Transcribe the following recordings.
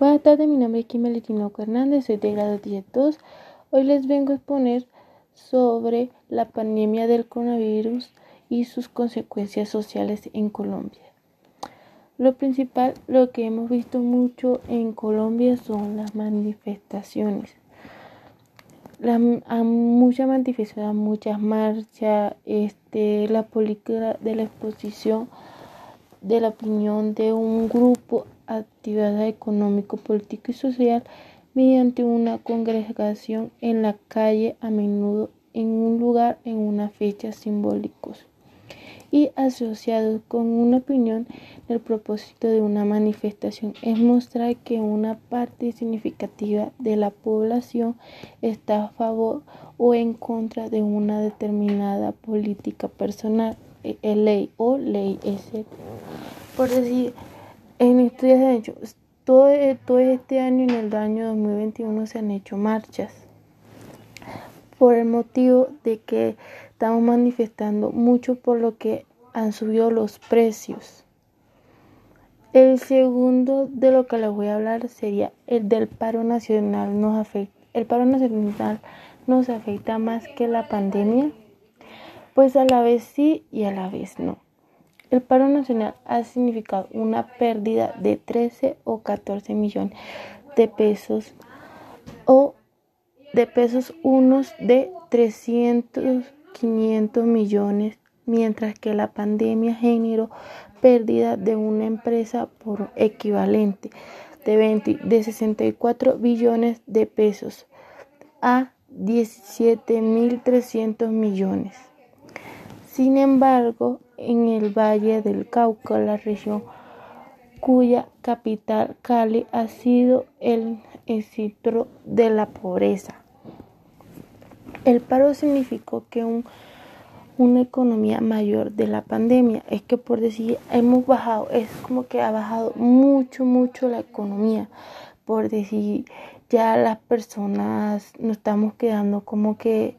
Buenas tardes, mi nombre es Kimberly Tinoco Hernández, soy de grado 10.2. Hoy les vengo a exponer sobre la pandemia del coronavirus y sus consecuencias sociales en Colombia. Lo principal, lo que hemos visto mucho en Colombia son las manifestaciones. La, a muchas manifestaciones, muchas marchas, este, la política de la exposición de la opinión de un grupo actividad económico, político y social mediante una congregación en la calle, a menudo en un lugar, en una fecha simbólicos y asociados con una opinión. El propósito de una manifestación es mostrar que una parte significativa de la población está a favor o en contra de una determinada política personal, eh, ley o ley, etc. Por decir, en estudios de hecho, todo, todo este año, en el año 2021, se han hecho marchas por el motivo de que estamos manifestando mucho por lo que han subido los precios. El segundo de lo que les voy a hablar sería el del paro nacional. Nos afecta, el paro nacional nos afecta más que la pandemia. Pues a la vez sí y a la vez no. El paro nacional ha significado una pérdida de 13 o 14 millones de pesos o de pesos unos de 300, 500 millones, mientras que la pandemia generó pérdida de una empresa por equivalente de, 20, de 64 billones de pesos a 17.300 millones. Sin embargo, en el Valle del Cauca, la región cuya capital Cali ha sido el centro de la pobreza. El paro significó que un, una economía mayor de la pandemia. Es que por decir, hemos bajado, es como que ha bajado mucho, mucho la economía. Por decir, ya las personas nos estamos quedando como que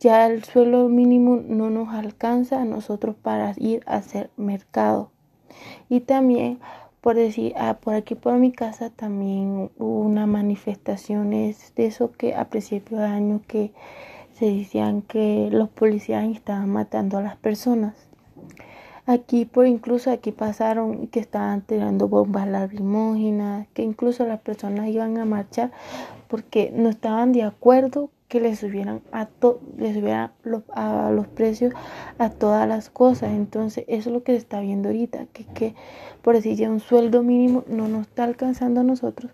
ya el suelo mínimo no nos alcanza a nosotros para ir a hacer mercado. Y también, por decir, ah, por aquí por mi casa también hubo una manifestaciones de eso que a principios de año que se decían que los policías estaban matando a las personas. Aquí, por incluso aquí pasaron que estaban tirando bombas lacrimógenas, que incluso las personas iban a marchar porque no estaban de acuerdo que le subieran a to subieran a los precios a todas las cosas entonces eso es lo que se está viendo ahorita que, que por decir ya un sueldo mínimo no nos está alcanzando a nosotros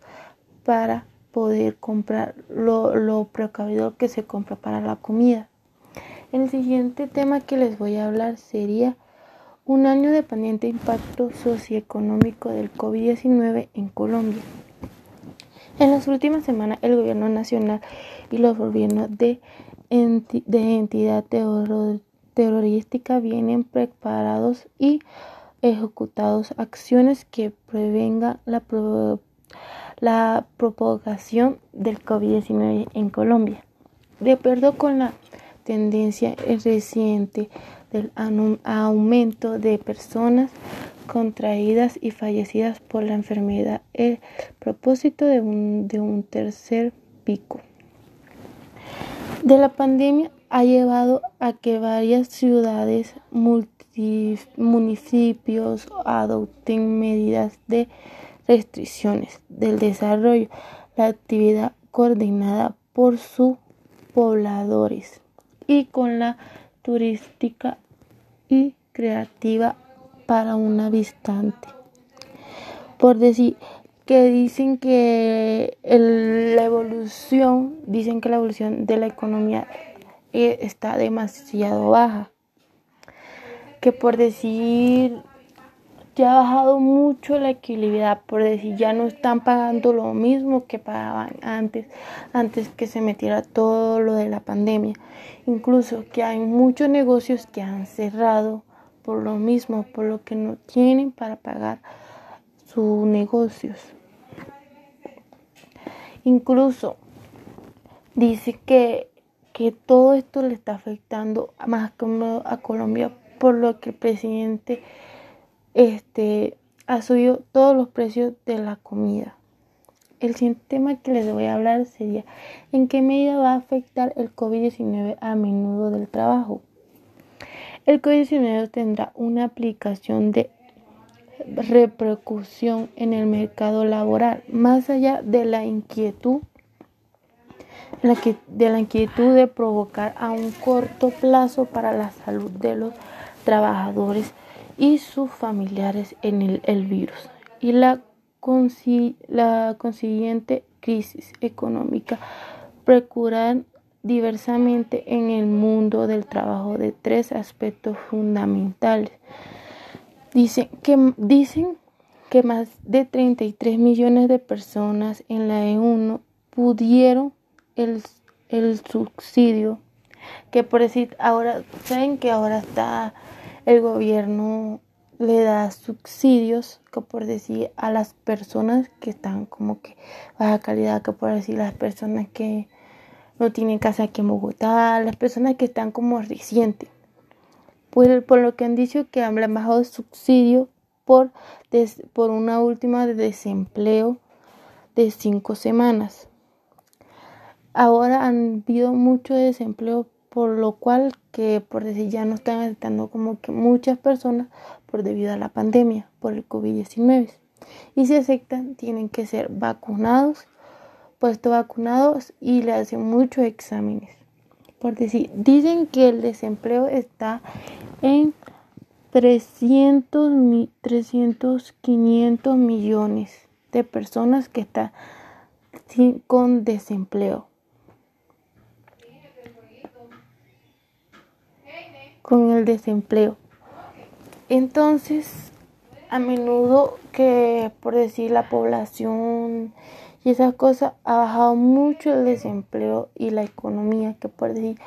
para poder comprar lo, lo precavido que se compra para la comida el siguiente tema que les voy a hablar sería un año de pendiente impacto socioeconómico del COVID-19 en Colombia. En las últimas semanas, el gobierno nacional y los gobiernos de, de entidad terrorística vienen preparados y ejecutados acciones que prevengan la propagación del COVID-19 en Colombia. De acuerdo con la tendencia reciente del aumento de personas contraídas y fallecidas por la enfermedad, el propósito de un, de un tercer pico. De la pandemia ha llevado a que varias ciudades, municipios adopten medidas de restricciones del desarrollo, la actividad coordinada por sus pobladores y con la turística y creativa para un habitante. Por decir, que dicen que la evolución, dicen que la evolución de la economía eh, está demasiado baja. Que por decir, ya ha bajado mucho la equilibrio, por decir, ya no están pagando lo mismo que pagaban antes, antes que se metiera todo lo de la pandemia. Incluso que hay muchos negocios que han cerrado por lo mismo, por lo que no tienen para pagar sus negocios. Incluso dice que, que todo esto le está afectando más que a Colombia por lo que el presidente este, ha subido todos los precios de la comida. El siguiente tema que les voy a hablar sería en qué medida va a afectar el COVID-19 a menudo del trabajo. El COVID-19 tendrá una aplicación de repercusión en el mercado laboral, más allá de la inquietud de la inquietud de provocar a un corto plazo para la salud de los trabajadores y sus familiares en el, virus. Y la, consiguiente crisis económica procuran diversamente en el mundo del trabajo de tres aspectos fundamentales. Dicen que, dicen que más de 33 millones de personas en la E1 pudieron el, el subsidio, que por decir, ahora, saben que ahora está el gobierno le da subsidios, que por decir, a las personas que están como que baja calidad, que por decir, las personas que no tienen casa aquí en Bogotá, las personas que están como recientes. Pues por lo que han dicho que han bajado subsidio por, por una última de desempleo de cinco semanas. Ahora han habido mucho desempleo, por lo cual que por decir ya no están aceptando como que muchas personas por debido a la pandemia, por el COVID-19. Y si aceptan, tienen que ser vacunados, puesto vacunados y le hacen muchos exámenes. Por decir, dicen que el desempleo está en 300, 300 500 millones de personas que están con desempleo. con el desempleo. Entonces, a menudo que, por decir, la población y esas cosas ha bajado mucho el desempleo y la economía, que por decir,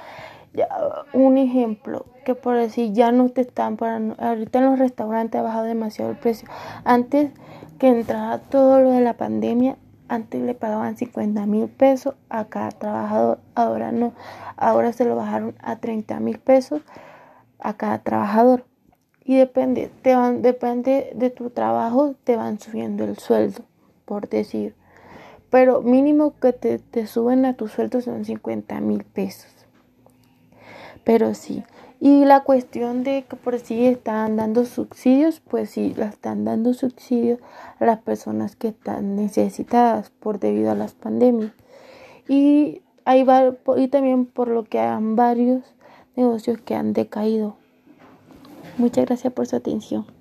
un ejemplo, que por decir, ya no te están para, ahorita en los restaurantes ha bajado demasiado el precio. Antes que entrara todo lo de la pandemia, antes le pagaban 50 mil pesos a cada trabajador, ahora no, ahora se lo bajaron a 30 mil pesos a cada trabajador. Y depende, te van, depende de tu trabajo, te van subiendo el sueldo, por decir. Pero mínimo que te, te suben a tu sueldo son 50 mil pesos. Pero sí. Y la cuestión de que por si están dando subsidios, pues sí, la están dando subsidios a las personas que están necesitadas por debido a las pandemias. Y, va, y también por lo que han varios negocios que han decaído. Muchas gracias por su atención.